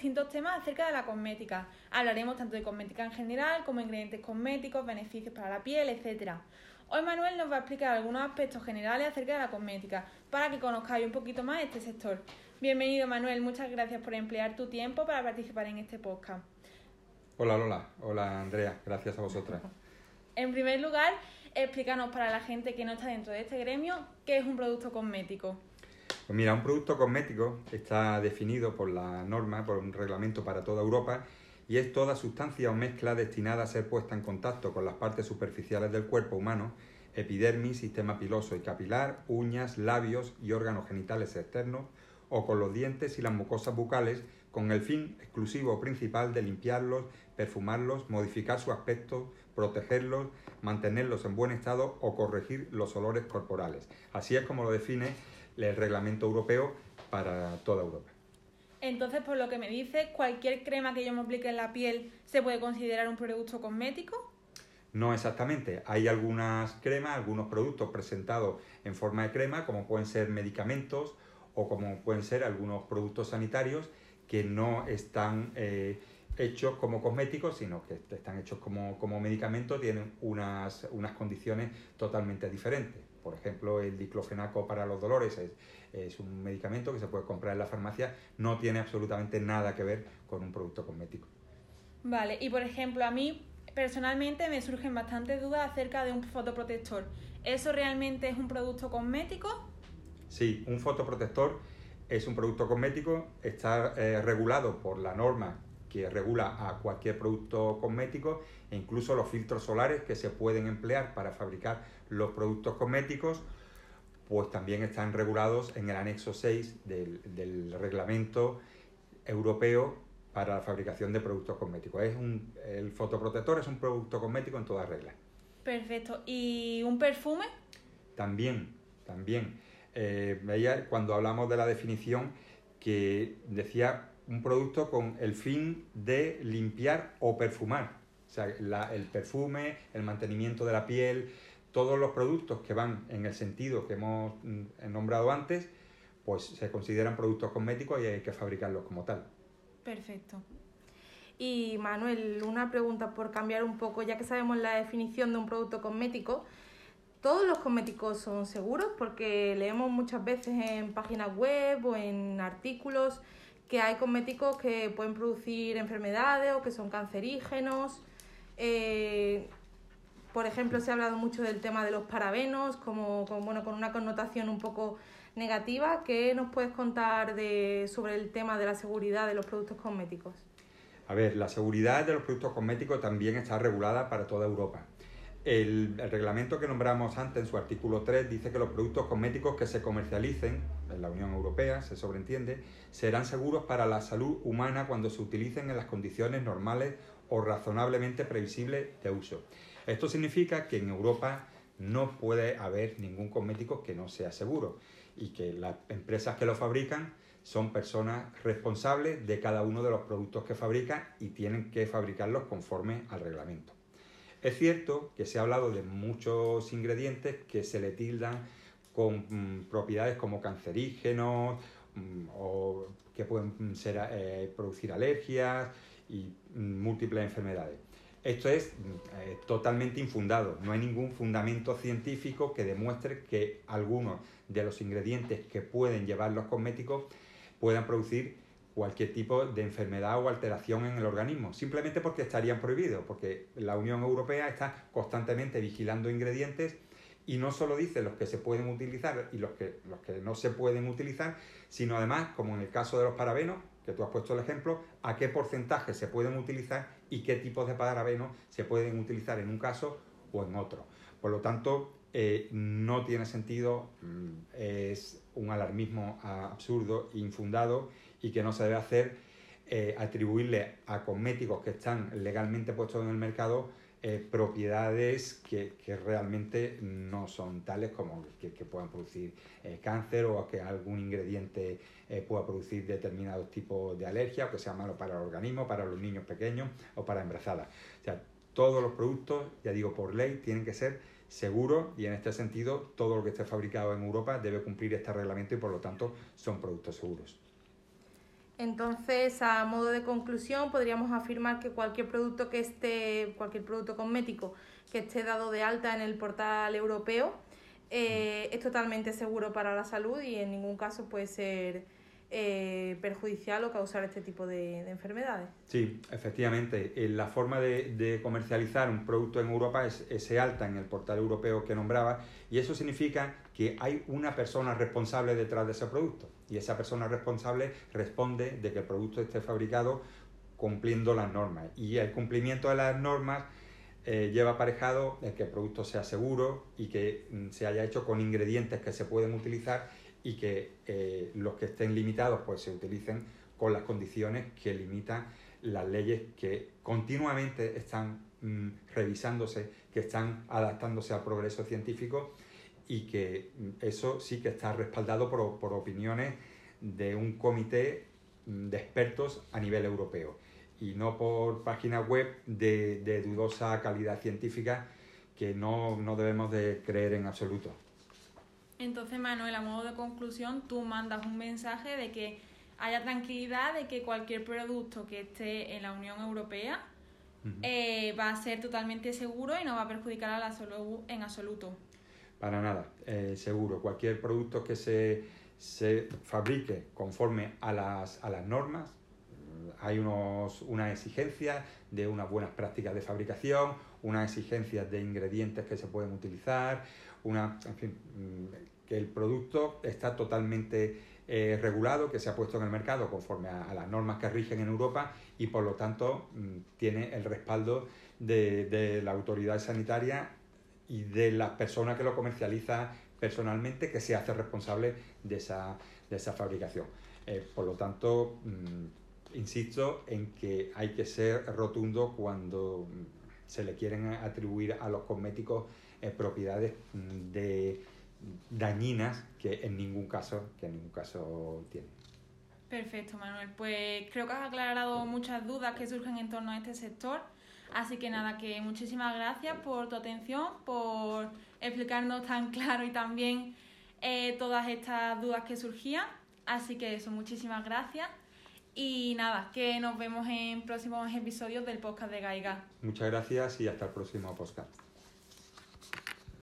distintos temas acerca de la cosmética. Hablaremos tanto de cosmética en general como ingredientes cosméticos, beneficios para la piel, etc. Hoy Manuel nos va a explicar algunos aspectos generales acerca de la cosmética para que conozcáis un poquito más este sector. Bienvenido Manuel, muchas gracias por emplear tu tiempo para participar en este podcast. Hola Lola, hola Andrea, gracias a vosotras. En primer lugar, explícanos para la gente que no está dentro de este gremio qué es un producto cosmético. Pues mira, un producto cosmético está definido por la norma, por un reglamento para toda Europa, y es toda sustancia o mezcla destinada a ser puesta en contacto con las partes superficiales del cuerpo humano, epidermis, sistema piloso y capilar, uñas, labios y órganos genitales externos, o con los dientes y las mucosas bucales, con el fin exclusivo o principal de limpiarlos, perfumarlos, modificar su aspecto, protegerlos, mantenerlos en buen estado o corregir los olores corporales. Así es como lo define el reglamento europeo para toda Europa. Entonces, por lo que me dice, ¿cualquier crema que yo me aplique en la piel se puede considerar un producto cosmético? No exactamente. Hay algunas cremas, algunos productos presentados en forma de crema, como pueden ser medicamentos o como pueden ser algunos productos sanitarios que no están eh, hechos como cosméticos, sino que están hechos como, como medicamentos, tienen unas, unas condiciones totalmente diferentes. Por ejemplo, el diclofenaco para los dolores es, es, un medicamento que se puede comprar en la farmacia, no tiene absolutamente nada que ver con un producto cosmético. Vale, y por ejemplo, a mí personalmente me surgen bastantes dudas acerca de un fotoprotector. ¿Eso realmente es un producto cosmético? Sí, un fotoprotector es un producto cosmético, está eh, regulado por la norma que regula a cualquier producto cosmético e incluso los filtros solares que se pueden emplear para fabricar los productos cosméticos, pues también están regulados en el anexo 6 del, reglamento europeo para la fabricación de productos cosméticos. Es un, el fotoprotector es un producto cosmético en todas reglas. Perfecto. ¿Y un perfume? También, también. Eh, cuando hablamos de la definición que decía un producto con el fin de limpiar o perfumar. O sea, el perfume, el mantenimiento de la piel, todos los productos que van en el sentido que hemos mm, nombrado antes, pues se consideran productos cosméticos y hay que fabricarlos como tal. Perfecto. Y Manuel, una pregunta por cambiar un poco, ya que sabemos la definición de un producto cosmético, ¿todos los cosméticos son seguros? Porque leemos muchas veces en páginas web o en artículos que hay cosméticos que pueden producir enfermedades o que son cancerígenos. Eh, por ejemplo, se ha hablado mucho del tema de los parabenos, como, bueno, con una connotación un poco negativa. ¿Qué nos puedes contar de, sobre el tema de la seguridad de los productos cosméticos? A ver, la seguridad de los productos cosméticos también está regulada para toda Europa. El, reglamento que nombramos antes, en su artículo 3, dice que los productos cosméticos que se comercialicen en la Unión Europea, se sobreentiende, serán seguros para la salud humana cuando se utilicen en las condiciones normales o razonablemente previsibles de uso. Esto significa que en Europa no puede haber ningún cosmético que no sea seguro y que las empresas que lo fabrican son personas responsables de cada uno de los productos que fabrican y tienen que fabricarlos conforme al reglamento. Es cierto que se ha hablado de muchos ingredientes que se le tildan con mm, propiedades como cancerígenos mm, o que pueden mm, eh, producir alergias y múltiples enfermedades. Esto es eh, totalmente infundado, no hay ningún fundamento científico que demuestre que algunos de los ingredientes que pueden llevar los cosméticos puedan producir cualquier tipo de enfermedad o alteración en el organismo, simplemente porque estarían prohibidos, porque la Unión Europea está constantemente vigilando ingredientes y no solo dice los que se pueden utilizar y los que, los que no se pueden utilizar, sino además, como en el caso de los parabenos, que tú has puesto el ejemplo, a qué porcentaje se pueden utilizar y qué tipos de parabenos se pueden utilizar en un caso o en otro. Por lo tanto, eh, no tiene sentido, mm, es un alarmismo absurdo, infundado y que no se debe hacer eh, atribuirle a cosméticos que están legalmente puestos en el mercado eh, propiedades que, realmente no son tales como que, puedan producir eh, cáncer o que algún ingrediente pueda producir determinados tipos de alergia o que sea malo para el organismo, para los niños pequeños o para embarazadas. O sea, todos los productos, ya digo, por ley, tienen que ser seguros y en este sentido todo lo que esté fabricado en Europa debe cumplir este reglamento y por lo tanto son productos seguros. Entonces, a modo de conclusión, podríamos afirmar que cualquier producto que esté, cualquier producto cosmético que esté dado de alta en el portal europeo eh, es totalmente seguro para la salud y en ningún caso puede ser eh, perjudicial o causar este tipo de, enfermedades. Sí, efectivamente. Eh, la forma de, comercializar un producto en Europa es ese alta en el portal europeo que nombraba y eso significa que hay una persona responsable detrás de ese producto y esa persona responsable responde de que el producto esté fabricado cumpliendo las normas y el cumplimiento de las normas eh, lleva aparejado el que el producto sea seguro y que mm, se haya hecho con ingredientes que se pueden utilizar y que eh, los que estén limitados pues se utilicen con las condiciones que limitan las leyes que continuamente están mm, revisándose, que están adaptándose al progreso científico y que mm, eso sí que está respaldado por, opiniones de un comité mm, de expertos a nivel europeo y no por páginas web de, de dudosa calidad científica que no, no debemos de creer en absoluto. Entonces, Manuel, a modo de conclusión, tú mandas un mensaje de que haya tranquilidad de que cualquier producto que esté en la Unión Europea eh, va a ser totalmente seguro y no va a perjudicar a la salud en absoluto. Para nada, eh, seguro. Cualquier producto que se, se fabrique conforme a las, a las normas, hay unos, unas exigencias de unas buenas prácticas de fabricación, unas exigencias de ingredientes que se pueden utilizar, una, en fin, que el producto está totalmente eh, regulado, que se ha puesto en el mercado conforme a, las normas que rigen en Europa y por lo tanto mm, tiene el respaldo de, la autoridad sanitaria y de las personas que lo comercializa personalmente que se hace responsable de esa, de esa fabricación. Eh, por lo tanto, mm, insisto en que hay que ser rotundo cuando se le quieren atribuir a los cosméticos eh, propiedades mm, de dañinas que en ningún caso que en ningún caso tienen. Perfecto, Manuel. Pues creo que has aclarado muchas dudas que surgen en torno a este sector. Así que nada, que muchísimas gracias por tu atención, por explicarnos tan claro y tan bien eh, todas estas dudas que surgían. Así que eso, muchísimas gracias. Y nada, que nos vemos en próximos episodios del podcast de Gaiga. Muchas gracias y hasta el próximo podcast.